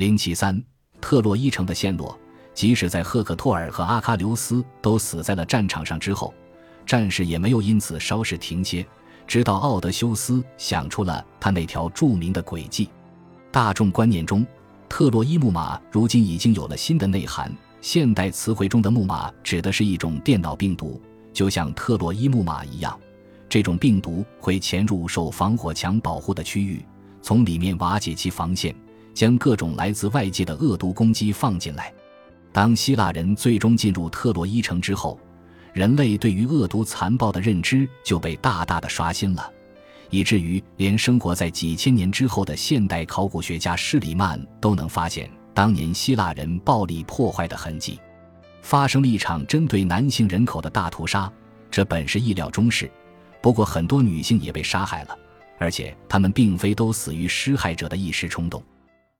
零七三，特洛伊城的陷落，即使在赫克托尔和阿喀琉斯都死在了战场上之后，战事也没有因此稍事停歇。直到奥德修斯想出了他那条著名的轨迹，大众观念中，特洛伊木马如今已经有了新的内涵。现代词汇中的木马指的是一种电脑病毒，就像特洛伊木马一样，这种病毒会潜入受防火墙保护的区域，从里面瓦解其防线。将各种来自外界的恶毒攻击放进来。当希腊人最终进入特洛伊城之后，人类对于恶毒残暴的认知就被大大的刷新了，以至于连生活在几千年之后的现代考古学家施里曼都能发现当年希腊人暴力破坏的痕迹。发生了一场针对男性人口的大屠杀，这本是意料中事。不过，很多女性也被杀害了，而且她们并非都死于施害者的一时冲动。